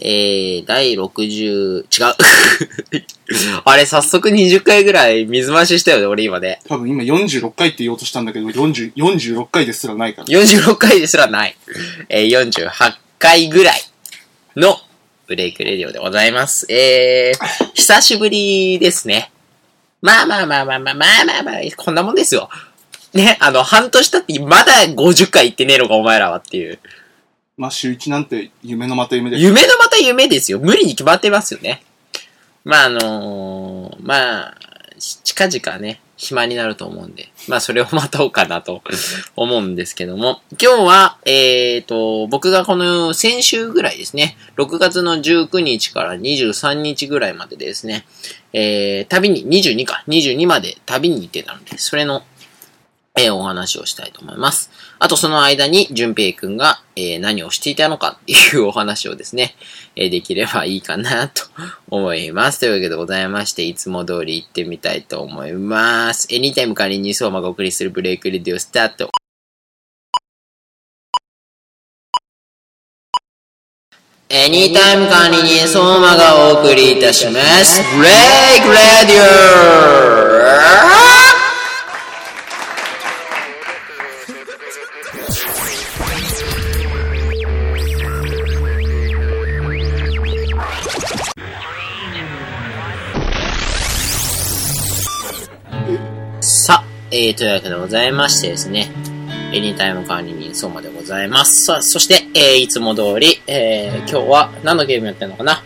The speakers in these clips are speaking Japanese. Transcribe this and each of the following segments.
えー、第60、違う。あれ、早速20回ぐらい水増ししたよね、俺今ね。多分今46回って言おうとしたんだけど、40 46回ですらないから。46回ですらない。えー、48回ぐらいのブレイクレディオでございます。えー、久しぶりですね。まあまあまあまあまあまあまあまあ、こんなもんですよ。ね、あの、半年経ってまだ50回言ってねえのか、お前らはっていう。まあ週1なんて夢のまた夢で。夢のまた夢ですよ。無理に決まってますよね。まああのーまあ、近々ね、暇になると思うんで、まあそれを待とうかなと 思うんですけども、今日は、えっ、と、僕がこの先週ぐらいですね、6月の19日から23日ぐらいまでですね、えー、旅に、22か、22まで旅に行ってたので、それの、えーお話をしたいと思います。あとその間に、淳平くんが、えー何をしていたのかっていうお話をですね、えーできればいいかなと思います。というわけでございまして、いつも通り行ってみたいと思います。エニタイム管理人相馬がお送りするブレイクレディオスタート。エニタイム管理人相馬がお送りいたします。ブレイクレディオえー、というわけでございましてですね、エニタイム管理人相馬でございます。さあ、そして、えー、いつも通り、えー、今日は何のゲームやってるのかな？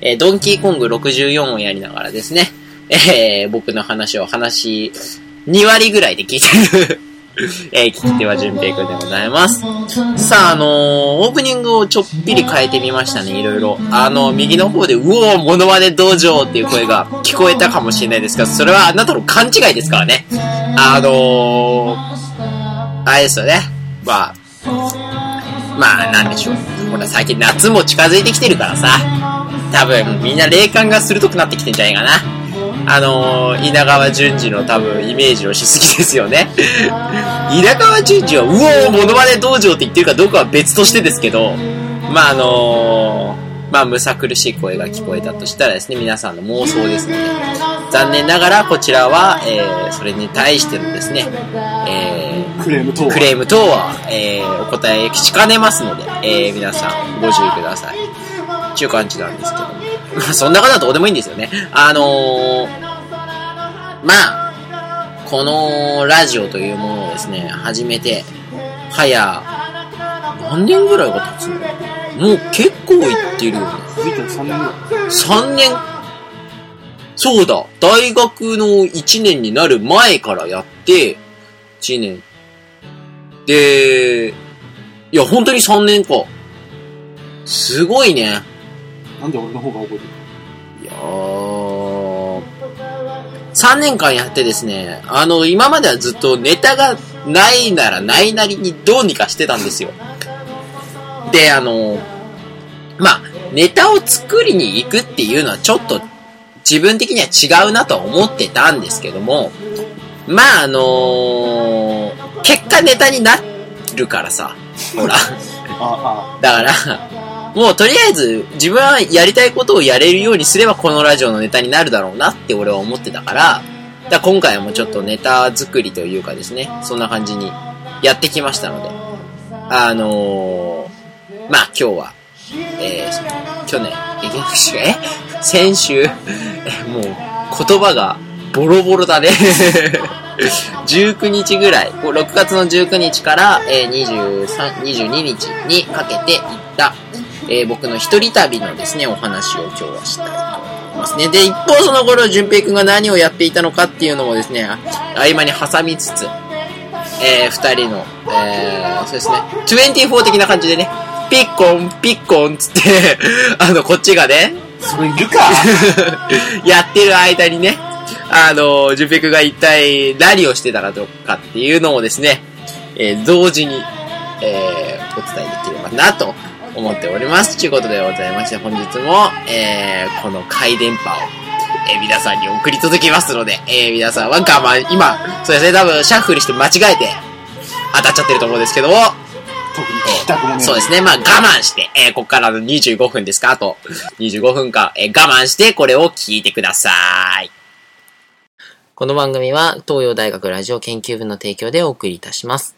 えー、ドンキーコング64をやりながらですね、えー、僕の話を話、2割ぐらいで聞いてる、えー、聞き手は淳平くんでございます。さあ、あのー、オープニングをちょっぴり変えてみましたね、いろいろ。あの、右の方で、うおー、モノマネ道場っていう声が聞こえたかもしれないですが、それはあなたの勘違いですからね。あのー、あれですよね。まあ、まあ、なんでしょう。ほら、最近夏も近づいてきてるからさ、多分みんな霊感が鋭くなってきてんじゃないかな。あのー、稲川淳二の多分イメージをしすぎですよね。稲川淳二は、うおー、モノマネ道場って言ってるかどうかは別としてですけど、まああのー、まあ、むさ苦しい声が聞こえたとしたらですね、皆さんの妄想ですので、残念ながらこちらは、えー、それに対してのですね、えー、クレーム等は？クレーム等は、えー、お答えしかねますので、えー、皆さんご注意ください。っていう感じなんですけども。まあ、そんな方はどうでもいいんですよね。あのー、まあ、このラジオというものをですね、始めて、早、何年ぐらいが経つのもう結構いってるよね。見て3年ぐらい。3年、そうだ、大学の1年になる前からやって、1年。で、いや、本当に3年か。すごいね。なんで俺の方が覚えてるいやー、3年間やってですね、あの、今まではずっとネタがないならないなりにどうにかしてたんですよ。で、あの、まあ、ネタを作りに行くっていうのはちょっと自分的には違うなとは思ってたんですけども、まあ、あの結果ネタになるからさ、ほら。あだから、もうとりあえず自分はやりたいことをやれるようにすればこのラジオのネタになるだろうなって俺は思ってたから、だから今回はもうちょっとネタ作りというかですね、そんな感じにやってきましたので、あのー、まあ今日は、えー、去年、え、え？先週、もう言葉がボロボロだね。19日ぐらい、6月の19日から、23、22日にかけて行った、えー僕の一人旅のですね、お話を今日はしたいと思いますね。で、一方その頃、淳平くんが何をやっていたのかっていうのもですね、合間に挟みつつ、えー二人の、えーそうですね、24的な感じでね、ピッコン、ピッコンつって、あの、こっちがね、それいるか やってる間にね、あの、ジュペクが一体何をしてたかどうかっていうのをですね、えー同時に、えーお伝えできればなと思っております。ということでございまして、本日も、えーこの回電波を、えー皆さんに送り届けますので、えー皆さんは我慢、今、そうですね、多分シャッフルして間違えて当たっちゃってると思うんですけども、特に聞きたくもねえ。そうですね。まあ我慢して、えーここからの25分ですかあと25分間、えー我慢してこれを聞いてください。この番組は東洋大学ラジオ研究部の提供でお送りいたします。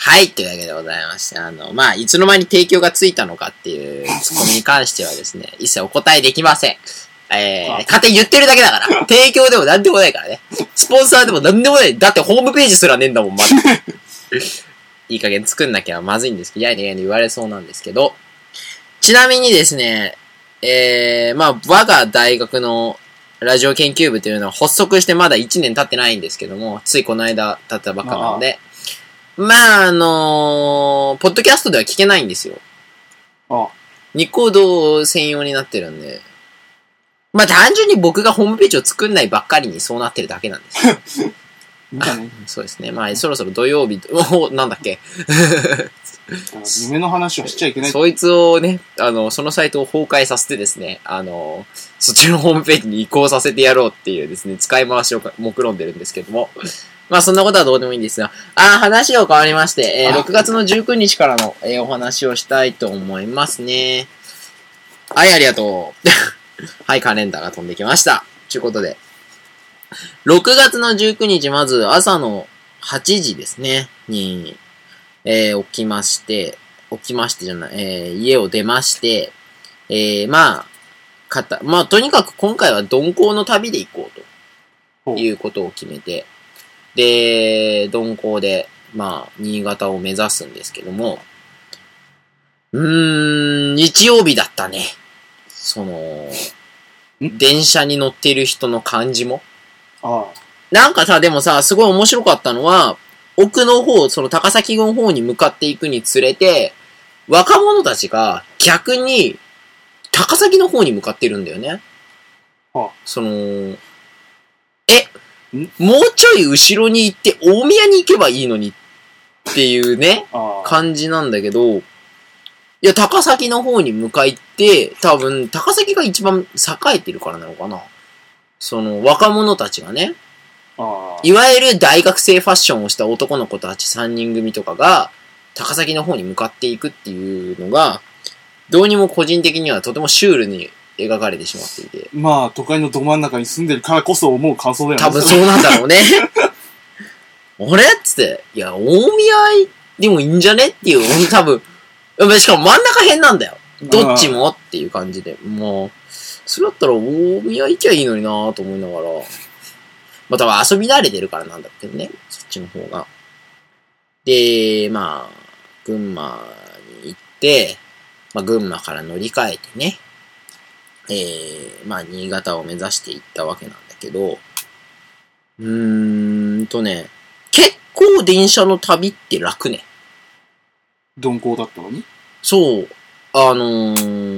はい、というわけでございまして、あの、まあ、いつの間に提供がついたのかっていうツッコミに関してはですね、一切お答えできません。えー、勝手に言ってるだけだから。提供でも何でもないからね。スポンサーでも何でもない。だってホームページすらねえんだもん、まだ。いい加減作んなきゃまずいんですけど、やいやいや言われそうなんですけど、ちなみにですね、えー、まあ、我が大学のラジオ研究部というのは発足してまだ1年経ってないんですけども、ついこの間経ったばっかなので、まあ、あのーポッドキャストでは聞けないんですよ。あ。ニコード専用になってるんで、まあ単純に僕がホームページを作んないばっかりにそうなってるだけなんです そうですね。まあそろそろ土曜日、おなんだっけ？夢の話はしちゃいけない。そいつをね、あの、そのサイトを崩壊させてですね、あの、そっちのホームページに移行させてやろうっていうですね、使い回しを目論んでるんですけども。まあそんなことはどうでもいいんですが、あー話が変わりまして、えーあ6月の19日からの、えーお話をしたいと思いますね。はい、ありがとう。はい、カレンダーが飛んできました。ということで。6月の19日、まず朝の8時ですね、に、えー起きまして、起きましてじゃない、えー家を出まして、えーまあ、かた、まあ、とにかく今回は鈍行の旅で行こうということを決めて、で、鈍行で、まあ、新潟を目指すんですけども、うーん、日曜日だったね。その、ん？電車に乗っている人の感じも。あなんかさ、でもさ、すごい面白かったのは、奥の方、その高崎の方に向かっていくにつれて、若者たちが逆に高崎の方に向かってるんだよね。はあその、えん、もうちょい後ろに行って大宮に行けばいいのにっていうね。感じなんだけど、いや、高崎の方に向かって、多分、高崎が一番栄えてるからなのかな。その、若者たちがね。いわゆる大学生ファッションをした男の子たち3人組とかが、高崎の方に向かっていくっていうのが、どうにも個人的にはとてもシュールに描かれてしまっていて、まあ、都会のど真ん中に住んでるからこそ思う感想だよね。多分そうなんだろうね。あれ？っつって、いや、大宮でもいいんじゃね？っていう、多分、しかも真ん中辺なんだよ。どっちも？っていう感じで。もう、それだったら大宮行きゃいいのになぁと思いながら。まあ多分遊び慣れてるからなんだけどね。そっちの方が。で、まあ、群馬に行って、まあ群馬から乗り換えてね。えー、まあ新潟を目指して行ったわけなんだけど、うーんとね、結構電車の旅って楽ね。鈍行だったのに？そう。あのー、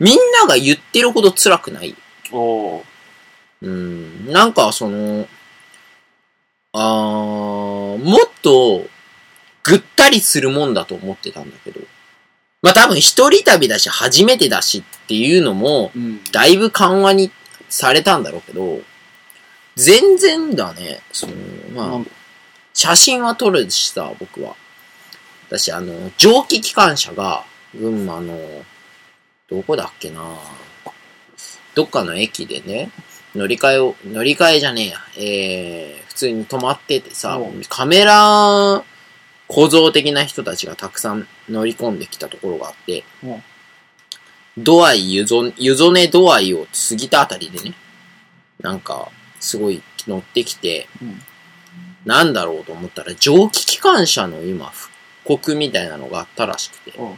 みんなが言ってるほど辛くない。おうん。なんかその、あー、もっと、ぐったりするもんだと思ってたんだけど。まあ多分一人旅だし、初めてだしっていうのも、うん。だいぶ緩和にされたんだろうけど、全然だね。その、まあ写真は撮るしさ、僕は。私、あの、蒸気機関車が、群馬の、どこだっけな。どっかの駅でね、乗り換えを、乗り換えじゃねえや、えー、普通に止まっててさうん、カメラ構造的な人たちがたくさん乗り込んできたところがあってうん、ドアイ、湯ぞ、湯ぞねドアイを過ぎたあたりでね、なんか、すごい乗ってきて、うん。なんだろうと思ったら、蒸気機関車の今、復刻みたいなのがあったらしくて、うん。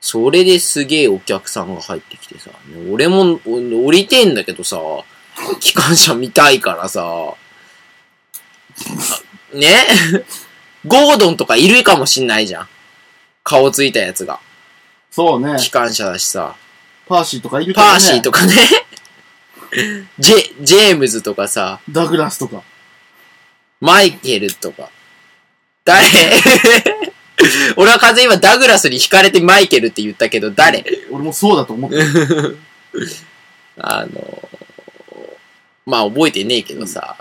それですげえお客さんが入ってきてさ、俺もお降りてんだけどさ、機関車見たいからさ、あね？ゴードンとかいるかもしんないじゃん。顔ついたやつが。そうね。機関車だしさ、パーシーとかいるからね。パーシーとかね、ジェ、ジェームズとかさ、ダグラスとか。マイケルとか。誰俺は完全に今ダグラスに惹かれてマイケルって言ったけど、誰？俺もそうだと思ってる。あの、まあ覚えてねえけどさ、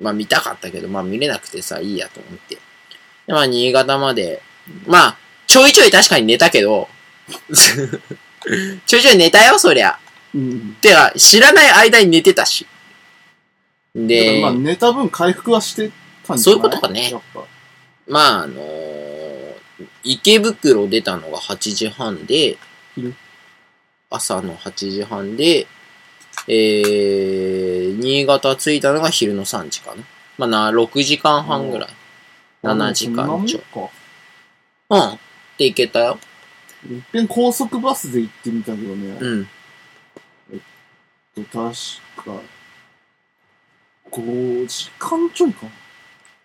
まあ見たかったけど、まあ見れなくてさ、いいやと思って。で、まあ新潟までまあ、ちょいちょい確かに寝たけど、ちょいちょい寝たよ、そりゃ。うん。てか、知らない間に寝てたし。で、で、まあ、寝た分回復はしてたんじそうゃない？いうことかね。まあ、あのー池袋出たのが8時半で昼、朝の8時半で、えー、新潟着いたのが昼の3時かな。まあな、6時間半ぐらい。7時間ちょ。うん。で行けたよ。いっぺん高速バスで行ってみたけどね。うん。確か、5時間ちょいかな。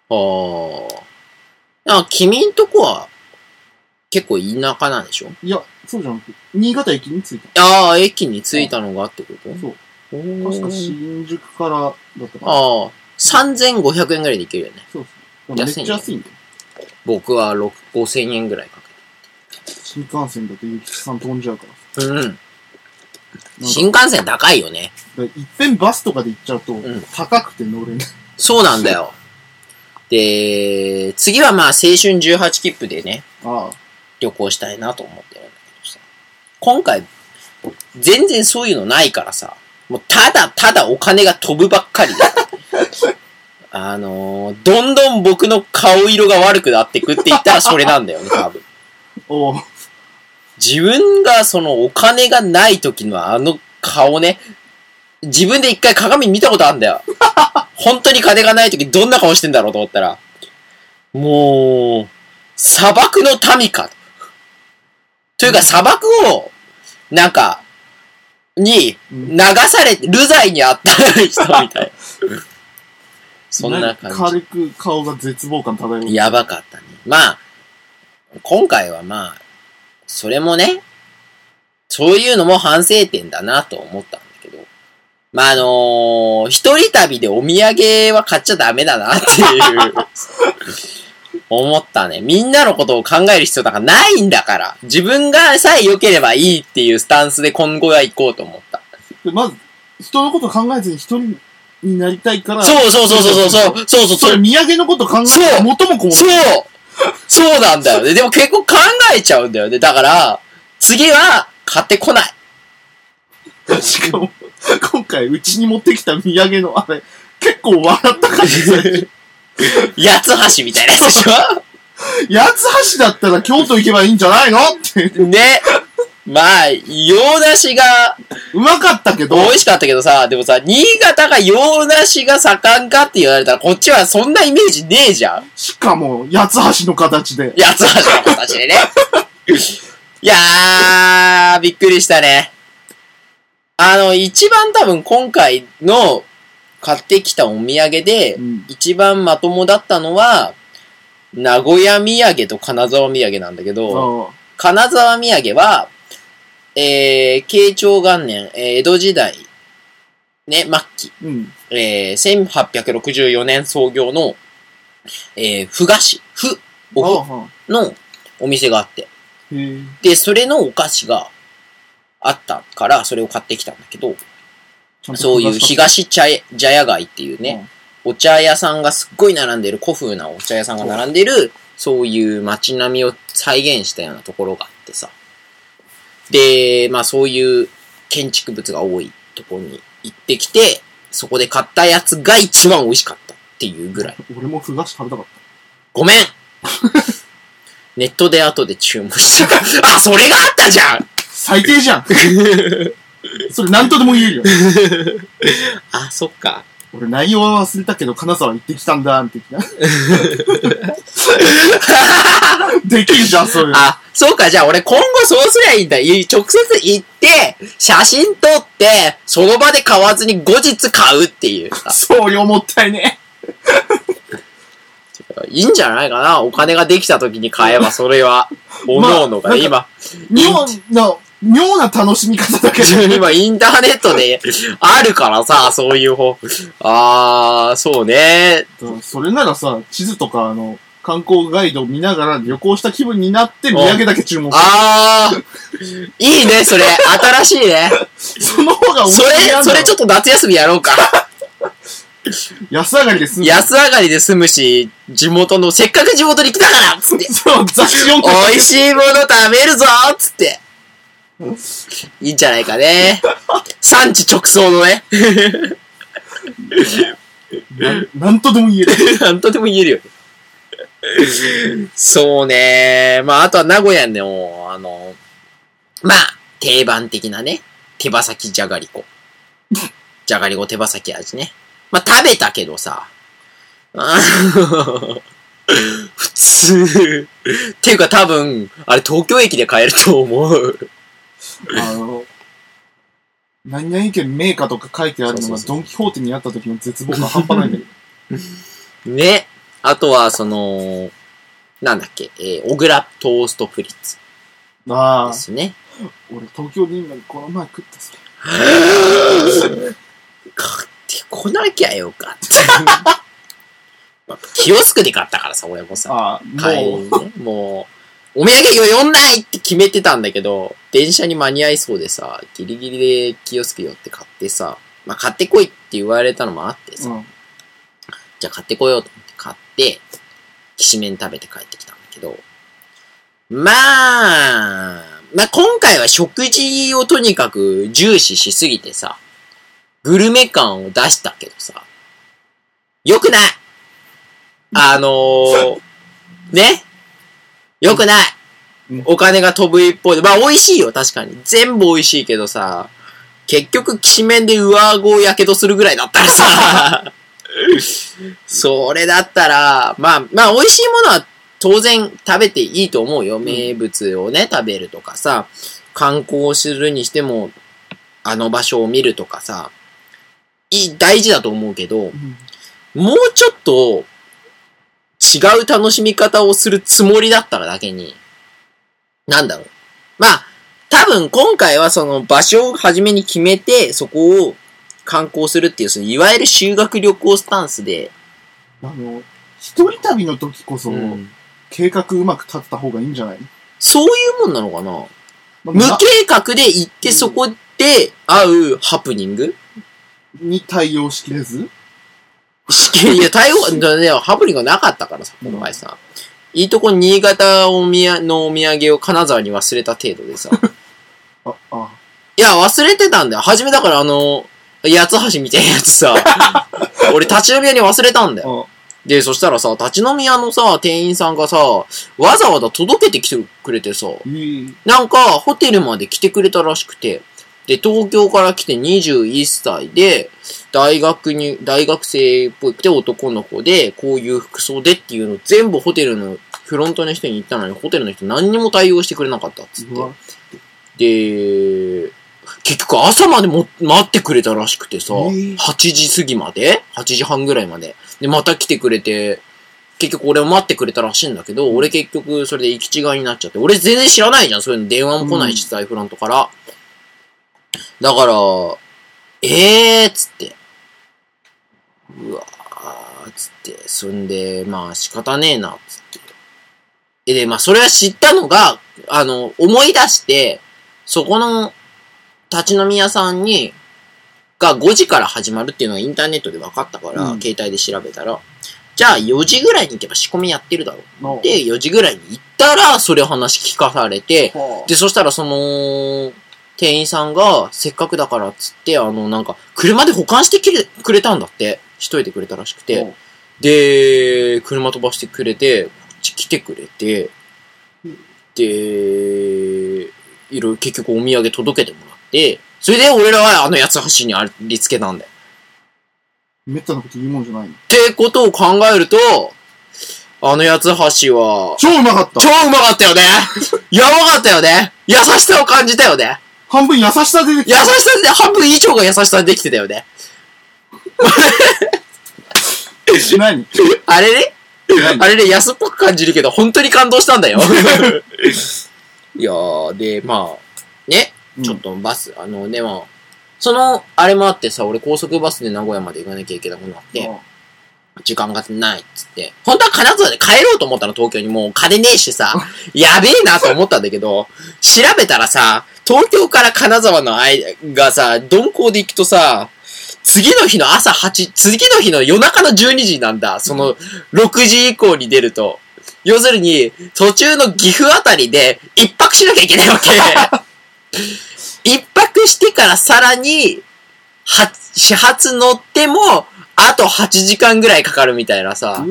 ああ。あ、君んとこは、結構田舎なんでしょ？いや、そうじゃなくて、新潟駅に着いた。ああ、駅に着いたのがってこと？そう。確か新宿からだったかな。ああ、3500円ぐらいで行けるよね。そうそう。めっちゃ安いんだよ。僕は6 5000円ぐらいか新幹線だとゆきちさん飛んじゃうから。うん。新幹線高いよね。いっぺんバスとかで行っちゃうとん、高くて乗れない。そうなんだよ。で、次はまあ青春18切符でね、ああ。旅行したいなと思ってるんだけどさ。今回、全然そういうのないからさ、もうただただお金が飛ぶばっかりで。あのー、どんどん僕の顔色が悪くなってくって言ったらそれなんだよね、多分。おう自分がそのお金がない時のあの顔ね、自分で一回鏡見たことあるんだよ。本当に金がない時どんな顔してんだろうと思ったら、もう、砂漠の民か。というか砂漠を、なんか、にうん流されて、流罪にあった人みたい。そんな感じ。軽く顔が絶望感漂う。やばかったね。まあ、今回はまあ、それもね、そういうのも反省点だなと思ったんだけど、まああのー一人旅でお土産は買っちゃダメだなっていう、思ったね。みんなのことを考える必要なんかないんだから、自分がさえ良ければいいっていうスタンスで今後は行こうと思った。でまず、人のこと考えずに一人になりたいから。そうそうそうそうそう、そうそうそう、それ、土産のこと考えそうた元も子もそうそうなんだよね。でも結構考えちゃうんだよね。だから、次は買ってこない。しかも、今回、うちに持ってきた土産のあれ、結構笑った感じ。八つ橋みたいなやつでし八つ橋だったら京都行けばいいんじゃないの？って。ょね。まあ、洋梨がうまかったけど、美味しかったけどさ、でもさ、新潟が洋梨が盛んかって言われたら、こっちはそんなイメージねえじゃん。しかも、八つ橋の形で。八つ橋の形でね。いやー、びっくりしたね。あの、一番多分今回の買ってきたお土産で、うん。一番まともだったのは、名古屋土産と金沢土産なんだけど、あ金沢土産は、えー、慶長元年、えー江戸時代、ね、末期、うん。えー、1864年創業の、えー、ふ菓子、ふ、おふのお店があって。で、それのお菓子があったから、それを買ってきたんだけど、そういう東東茶屋茶屋街っていうね、お茶屋さんがすっごい並んでる、古風なお茶屋さんが並んでる、そういう街並みを再現したようなところがあってさ。で、まあそういう建築物が多いところに行ってきて、そこで買ったやつが一番美味しかったっていうぐらい。俺もふ菓子食べたかっごめんネットで後で注文した。あ、それがあったじゃんた。最低じゃん それ何とでも言えるよ。あ、そっか。俺内容は忘れたけど、金沢行ってきたんだ、的な。できるじゃん、そういうの。あ、そうか、じゃあ俺今後そうすりゃいいんだ。い直接行って、写真撮って、その場で買わずに後日買うっていうさ。送料もったいね。いいんじゃないかなお金ができた時に買えばそれは、おのおのがね、今、妙な、妙な楽しみ方だけど。今インターネットであるからさ、そういう方。あー、そうね。それならさ、地図とかあの、観光ガイドを見ながら旅行した気分になって土産だけ注文する。あー、いいね、それ。新しいね。その方が面それ、それちょっっと夏休みやろうか。安上がりです。安上がりで済むし、地元の、せっかく地元に来たからっつって、そう、雑誌読んで美味しいもの食べるぞっつって。いいんじゃないかね。産地直送のね。なんなんとでも言える。なんとでも言えるよ。そうね。まあ、あとは名古屋の、あの、まあ、定番的なね、手羽先じゃがりこ。じゃがりこ手羽先味ね。まあ、食べたけどさ、普通。っていうか多分、あれ東京駅で買えると思う。あの、何々県名家とか書いてあるのがドンキホーテにあった時の絶望が半端ないんだけど。ね。あとは、その、なんだっけ、えー、小倉トーストフリッツああ、ですね。俺東京でいいのにこの前食ったさ。買ってこなきゃよかった。まあキオスクで買ったからさ、俺もさ。ああ、もう、ね、もう、お土産よんないって決めてたんだけど、電車に間に合いそうでさ、ギリギリでキオスク寄って買ってさ、まあ買ってこいって言われたのもあってさ、うん。じゃあ買ってこようと思って買って、きしめん食べて帰ってきたんだけど、まあ、まあ今回は食事をとにかく重視しすぎてさ、グルメ感を出したけどさ、よくない。あのー、ね？よくない。うんお金が飛ぶ一方で、まあ美味しいよ、確かに。全部美味しいけどさ、結局、きしめんで上顎をやけどするぐらいだったらさ、それだったら、まあ、まあ、美味しいものは当然食べていいと思うよ。名物をね、食べるとかさ、観光するにしても、あの場所を見るとかさ、いい、大事だと思うけど、うん。もうちょっと、違う楽しみ方をするつもりだったらだけに、なんだろう。まあ、多分今回はその場所を初めに決めて、そこを観光するっていう、そのいわゆる修学旅行スタンスで、あの、一人旅の時こそ、うん。計画うまく立てた方がいいんじゃない？そういうもんなのかな。まあ無計画で行ってそこで会うハプニング？に対応しきれず？いや、対応、だね、ハプニングがなかったからさ、この前さ。いいとこ新潟おみやのお土産を金沢に忘れた程度でさ。あ、あ、いや、忘れてたんだよ。初めだからあの、八つ橋みたいなやつさ、俺立ち飲み屋に忘れたんだよ。あ、で、そしたらさ、立ち飲み屋のさ、店員さんがさ、わざわざ届けてきてくれてさ。なんか、ホテルまで来てくれたらしくて、で、東京から来て21歳で、大学に、大学生っぽくて男の子で、こういう服装でっていうのを全部ホテルのフロントの人に言ったのに、ホテルの人何にも対応してくれなかったっつってで、結局朝までも待ってくれたらしくてさ、えー8時過ぎまで ?8 時半ぐらいまで。で、また来てくれて、結局俺を待ってくれたらしいんだけど、俺結局それで行き違いになっちゃって、俺全然知らないじゃん、そういうの電話も来ないし、うんさ、フロントから。だから、えーっつって。うわーっつって、そんで、まあ仕方ねえな、つって。で、まあそれは知ったのが、あの、思い出して、そこの立ち飲み屋さんに、が5時から始まるっていうのがインターネットで分かったから、うん携帯で調べたら、じゃあ4時ぐらいに行けば仕込みやってるだろう。ので、4時ぐらいに行ったら、それ話聞かされて、はあで、そしたらその、店員さんが、せっかくだからっつって、あの、なんか、車で保管してきれくれたんだって。しといてくれたらしくて。で、車飛ばしてくれて、こっち来てくれて、で、いろいろ結局お土産届けてもらって、それで俺らはあの八つ橋にありつけたんだよ。めったなこと言うもんじゃないの。ってことを考えると、あの八つ橋は、超うまかった超うまかったよね やばかったよね優しさを感じたよね半分優しさ出てき優た。しさで半分以上が優しさでできてたよね。何？あれね？何？あれね、安っぽく感じるけど、本当に感動したんだよ。いやー、で、まあ、ね、ちょっとバス、あの、でも、その、あれもあってさ、俺高速バスで名古屋まで行かなきゃいけなくなって、時間がないっつって。本当は金沢で帰ろうと思ったの、東京に。もう金ねえしさ、やべえなと思ったんだけど、調べたらさ、東京から金沢の間がさ、鈍行で行くとさ、次の日の朝8、次の日の夜中の12時なんだ。その、6時以降に出ると。要するに、途中の岐阜あたりで一泊しなきゃいけないわけ。一泊してからさらに、は、始発乗っても、あと8時間ぐらいかかるみたいなさ。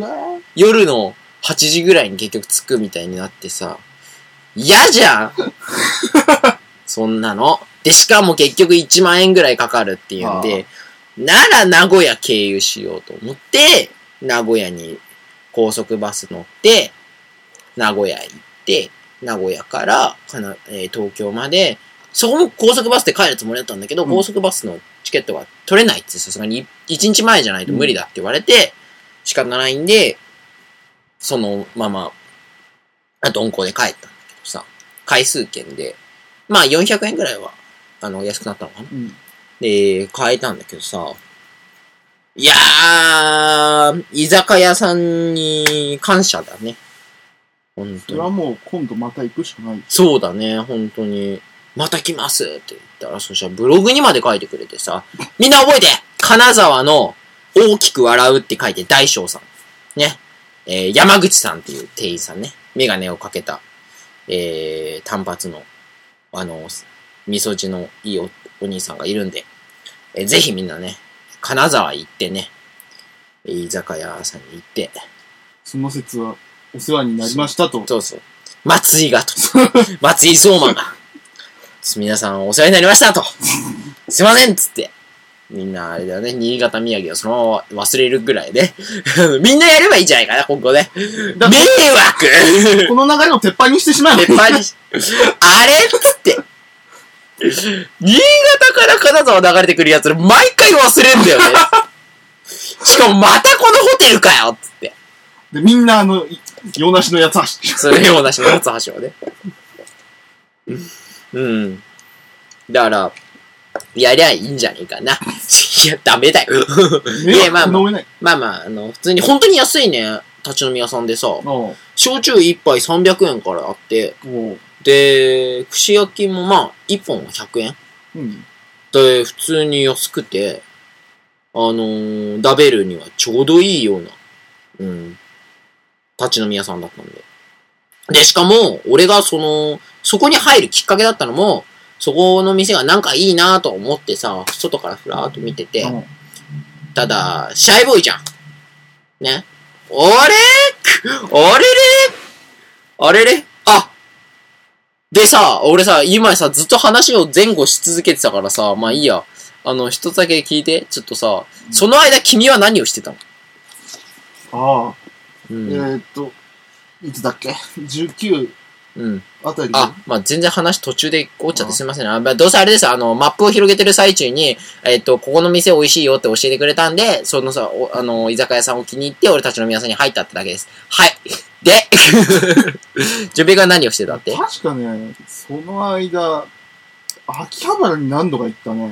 夜の8時ぐらいに結局着くみたいになってさ、嫌じゃん そんなの。で、しかも結局1万円ぐらいかかるっていうんで、なら名古屋経由しようと思って、名古屋に高速バス乗って、名古屋行って、名古屋からかな、えー東京まで、そこも高速バスで帰るつもりだったんだけど、うん高速バスのチケットが取れないってさすがに1日前じゃないと無理だって言われて、仕方ないんで、そのまま、あ鈍行で帰ったんだけどさ、回数券で、まあ400円ぐらいは、あの、安くなったのかなうん。で、変えたんだけどさ、いやー、居酒屋さんに感謝だね。本当に。それはもう今度また行くしかない。そうだね、本当に。また来ますって言ったら、そしたらブログにまで書いてくれてさ、みんな覚えて金沢の大きく笑うって書いて大将さん。ね。えー山口さんっていう店員さんね。メガネをかけた、えー単発の、あの、味噌汁のいいおお兄さんがいるんで、えーぜひみんなね、金沢行ってね、えー居酒屋さんに行って、その説はお世話になりましたと。そうそう。松井がと。松井相馬が。皆さんお世話になりましたと。すいませんっつって。みんなあれだよね、新潟土産をそのまま忘れるぐらいね。みんなやればいいんじゃないかな、今後ね。だ迷惑 この流れを鉄板にしてしまえば鉄板にし、あれっつって。新潟から金沢流れてくるやつら毎回忘れんだよね。しかもまたこのホテルかよっつって。で、みんなあの、い洋梨のやつはし、それようなしの八橋をね。うん。だから、やりゃいいんじゃねえかな。いや、ダメだよ。い迷や、まあまあ。まあまあ、あの、普通に本当に安いね、立ち飲み屋さんでさ、焼酎一杯300円からあって、で、串焼きもまあ、一本100円うん。で、普通に安くて、あのー、ダベルにはちょうどいいような、うん、立ち飲み屋さんだったんで。で、しかも、俺がその、そこに入るきっかけだったのも、そこの店がなんかいいなと思ってさ、外からふらーっと見てて、うんただ、シャイボーイじゃん。ね。あれ？あれれ？あれれ？あでさ、俺さ、今さ、ずっと話を前後し続けてたからさ、まあいいや。あの、一つだけ聞いて、ちょっとさ、その間君は何をしてたの？ああ、うん。えーっと、いつだっけ ?19 うん。あたりであ、まあ全然話途中でこっちゃってすみません。あまあ、どうせあれです。あの、マップを広げてる最中に、えっ、と、ここの店美味しいよって教えてくれたんで、そのさ、おあの、居酒屋さんを気に入って、俺たちの皆さんに入ったってだけです。はい。で、ジュベが何をしてたって？確かね、その間、秋葉原に何度か行ったね。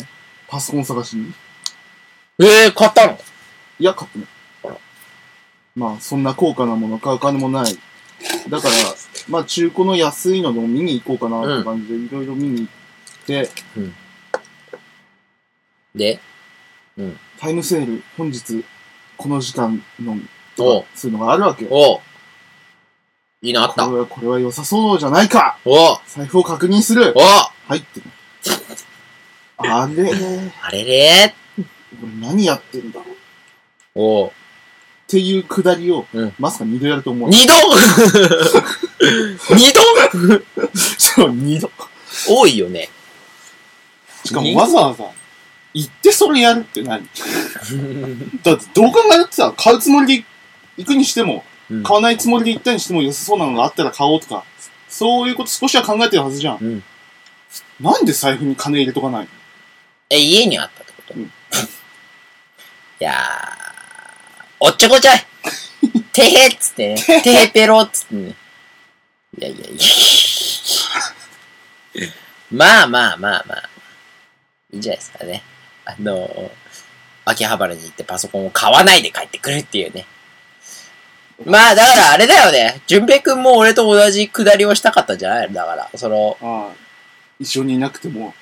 パソコン探しに。えー、買ったの？いや、買ってない。まあ、そんな高価なもの買う金もない。だから、まあ、中古の安いのでも見に行こうかなって感じで、いろいろ見に行って、で、タイムセール、本日、この時間のみ、お。うそういうのがあるわけよ。お。ういいのあった。これは、これは良さそうじゃないか。お。う財布を確認する。お。う入って。る。あれあれれ俺何やってんだろう。っお。うていうくだりを、うん。まさか二度やると思う。二度？二度？そう、二度。多いよね。しかもわざわざ、行ってそれやるって何 だってどう考えたってさ、買うつもりで行くにしても、うん。買わないつもりで行ったにしても良さそうなのがあったら買おうとか、そういうこと少しは考えてるはずじゃん。うん。なんで財布に金入れとかないの？え、家にあったってこと、うん。いやー、おっちょこちょいてへっつってね。てへぺろっつってね。いやいやいや。まあまあまあまあ。いいんじゃないですかね。あの秋葉原に行ってパソコンを買わないで帰ってくるっていうね。まあだからあれだよね。淳平くんも俺と同じくだりをしたかったんじゃない？のだから、その、ああ、一緒にいなくても、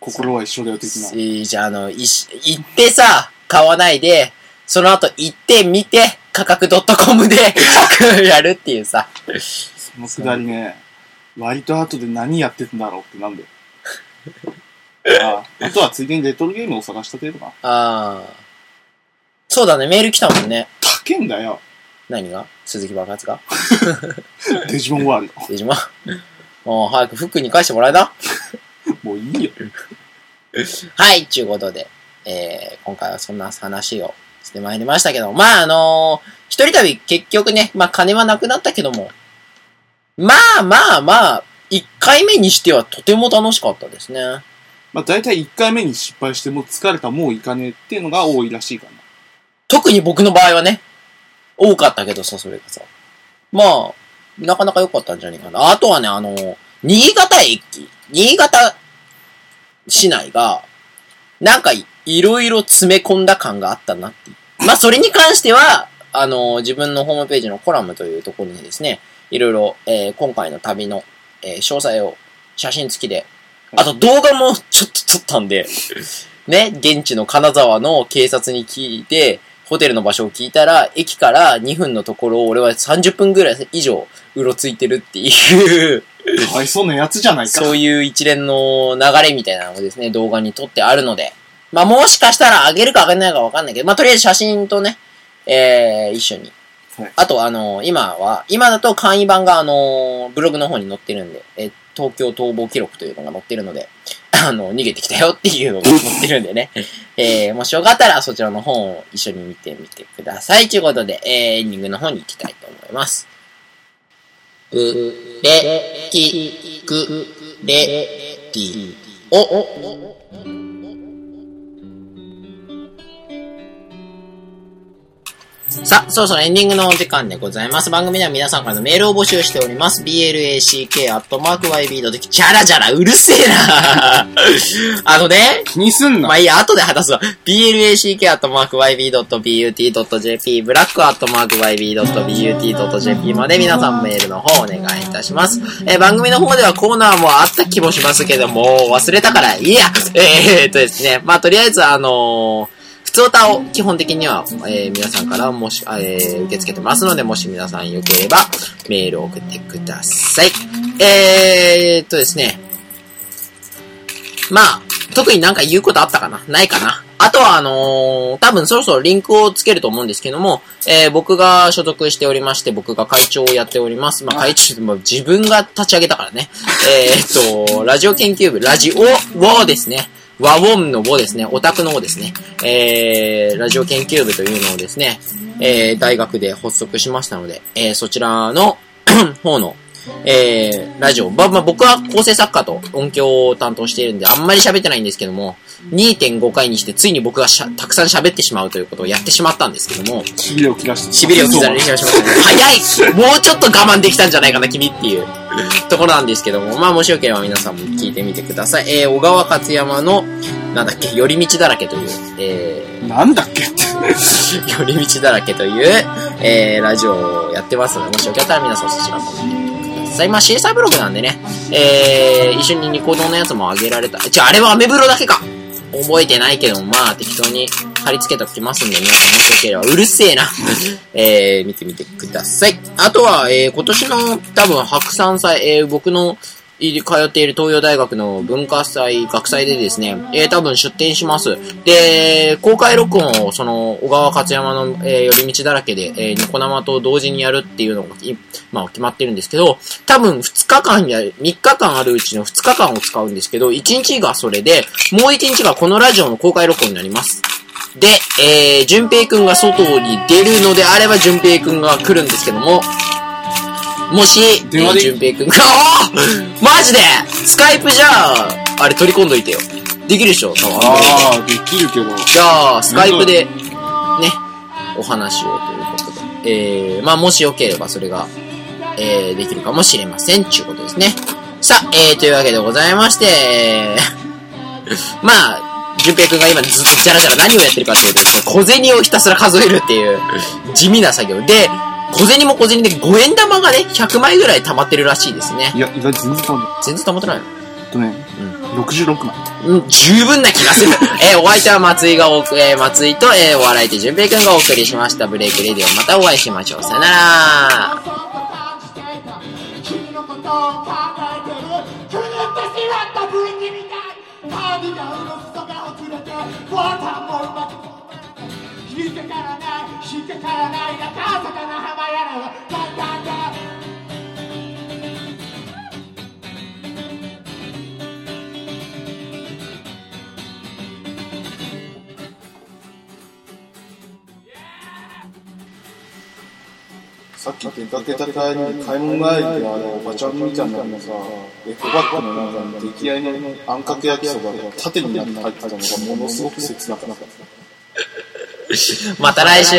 心は一緒だよ的な。いいじゃあ、あの、いし行ってさ、買わないで、その後行って見て、価格 .com で やるっていうさ。そのくだりね、割と後で何やってたんだろうってなんだよ。あああとはついでにレトロゲームを探した程度かな。ああ。そうだね、メール来たもんね。高えんだよ。何が？鈴木爆発が？デジモンワールデジモン？もう早く服に返してもらえな。ド。もういいよ。はい、ちゅうことで、えー、今回はそんな話をしてまいりましたけど、まああのー一人旅結局ね、まあ金はなくなったけども、まあまあまあ、一回目にしてはとても楽しかったですね。まあ大体1回目に失敗してもう疲れたもう行かねえっていうのが多いらしいからな。特に僕の場合はね、多かったけどさ、それがさ。まあ、なかなか良かったんじゃないかな。あとはね、あの、新潟駅、新潟市内が、なんかいいろいろ詰め込んだ感があったなっていう。まあ、それに関しては、あの、自分のホームページのコラムというところにですね、いろいろ、えー今回の旅の、えー詳細を写真付きで、あと動画もちょっと撮ったんで、ね、現地の金沢の警察に聞いて、ホテルの場所を聞いたら、駅から2分のところを俺は30分ぐらい以上、うろついてるっていう、かわいそうなやつじゃないか。そういう一連の流れみたいなのをですね、動画に撮ってあるので、まあもしかしたら上げるか上げないかわかんないけど、まあとりあえず写真とね、えー、一緒に。はいあと、あの今は、今だと簡易版があのブログの方に載ってるんで、えー東京逃亡記録というのが載ってるので、あの、逃げてきたよっていうのが載ってるんでね。えー、もしよかったらそちらの方を一緒に見てみてください。ということで、えー、エンディングの方に行きたいと思います。う、れ、き、く、れ、き、お、さあ、そろそろエンディングのお時間でございます。番組では皆さんからのメールを募集しております。black.yb. ジャラジャラうるせえな あのね、気にすんな。まあいいや、後で話すわ。black.yb.but.jp、black.yb.but.jp まで皆さんメールの方お願いいたします。えー番組の方ではコーナーもあった気もしますけども、忘れたからいいや。えー、っとですね、まあとりあえずあのー普通歌を基本的には、えー皆さんからもし、えー受け付けてますので、もし皆さんよければメールを送ってください。えー、っとですね、まあ、特になんか言うことあったかな？ないかな？あとは、あのー多分そろそろリンクをつけると思うんですけども、えー僕が所属しておりまして、僕が会長をやっております。まあ、会長も自分が立ち上げたからね。えっと、ラジオ研究部、ラジオをですね、和音の語ですね、オタクの語ですね、えー、ラジオ研究部というのをですね、えー、大学で発足しましたので、えー、そちらの 方の、えー、ラジオ。ま、まあ、僕は構成作家と音響を担当しているんで、あんまり喋ってないんですけども、2.5回にしてついに僕がしゃたくさん喋ってしまうということをやってしまったんですけども、しびれを切らして。しびれを刻んでしまたね。早いもうちょっと我慢できたんじゃないかな、君っていう ところなんですけども、まあもしよければ皆さんも聞いてみてください。えー、小川勝山の、なんだっけ、寄り道だらけという、えなんだっけって。ー、寄り道だらけという、えー、ラジオをやってますので、もしよかったら皆さんそちらも見てみてください。まあ CSI ブログなんでね、えー、一緒にニコ動のやつも上げられた。じゃあ、あれはアメブロだけか覚えてないけども、まあ適当に貼り付けておきますんで、皆さんもしよければ、うるせえな。えー、見てみてください。あとは、えー、今年の多分白山祭、えー、僕のい通っている東洋大学の文化祭、学祭でですね、えー、多分出展します。で、公開録音を、その、小川勝山の、えー、寄り道だらけで、えー、ニコ生と同時にやるっていうのが、いまあ、決まってるんですけど、多分2日間や、3日間あるうちの2日間を使うんですけど、1日がそれで、もう1日がこのラジオの公開録音になります。で、えー、淳平くんが外に出るのであれば、淳平くんが来るんですけども、もし、えー、淳平くんが、あーマジで？スカイプじゃあ、あれ取り込んどいてよ。できるでしょ？多分ああ、できるけど。じゃあ、スカイプで、ね、お話をということで。えー、まあ、もしよければそれが、えー、できるかもしれません。ちゅうことですね。さあ、えー、というわけでございまして、えー まあ、淳平くんが今ずっとじゃらじゃら何をやってるかっていうとですね、小銭をひたすら数えるっていう地味な作業で、小銭も小銭で5円玉がね、100枚ぐらい溜まってるらしいですね。いや、意外と全然変わんない。全然溜まってないの？えっとね、66枚。うん、十分な気がする。えーお相手は松井がお、えー松井と、えーお笑い手淳平くんがお送りしました。ブレイクレディオ。またお会いしましょう。さよなら。れてボタンもうまく引っかからない。引っかからない。中坂の浜やらは。ガンガンガさっき出かけた帰りに買い物帰りであのおばちゃんみたいなのがさ、エコバッグの中に出来合いのあんかけ焼きそばが縦になって入ってたのがものすごく切なかった。また来週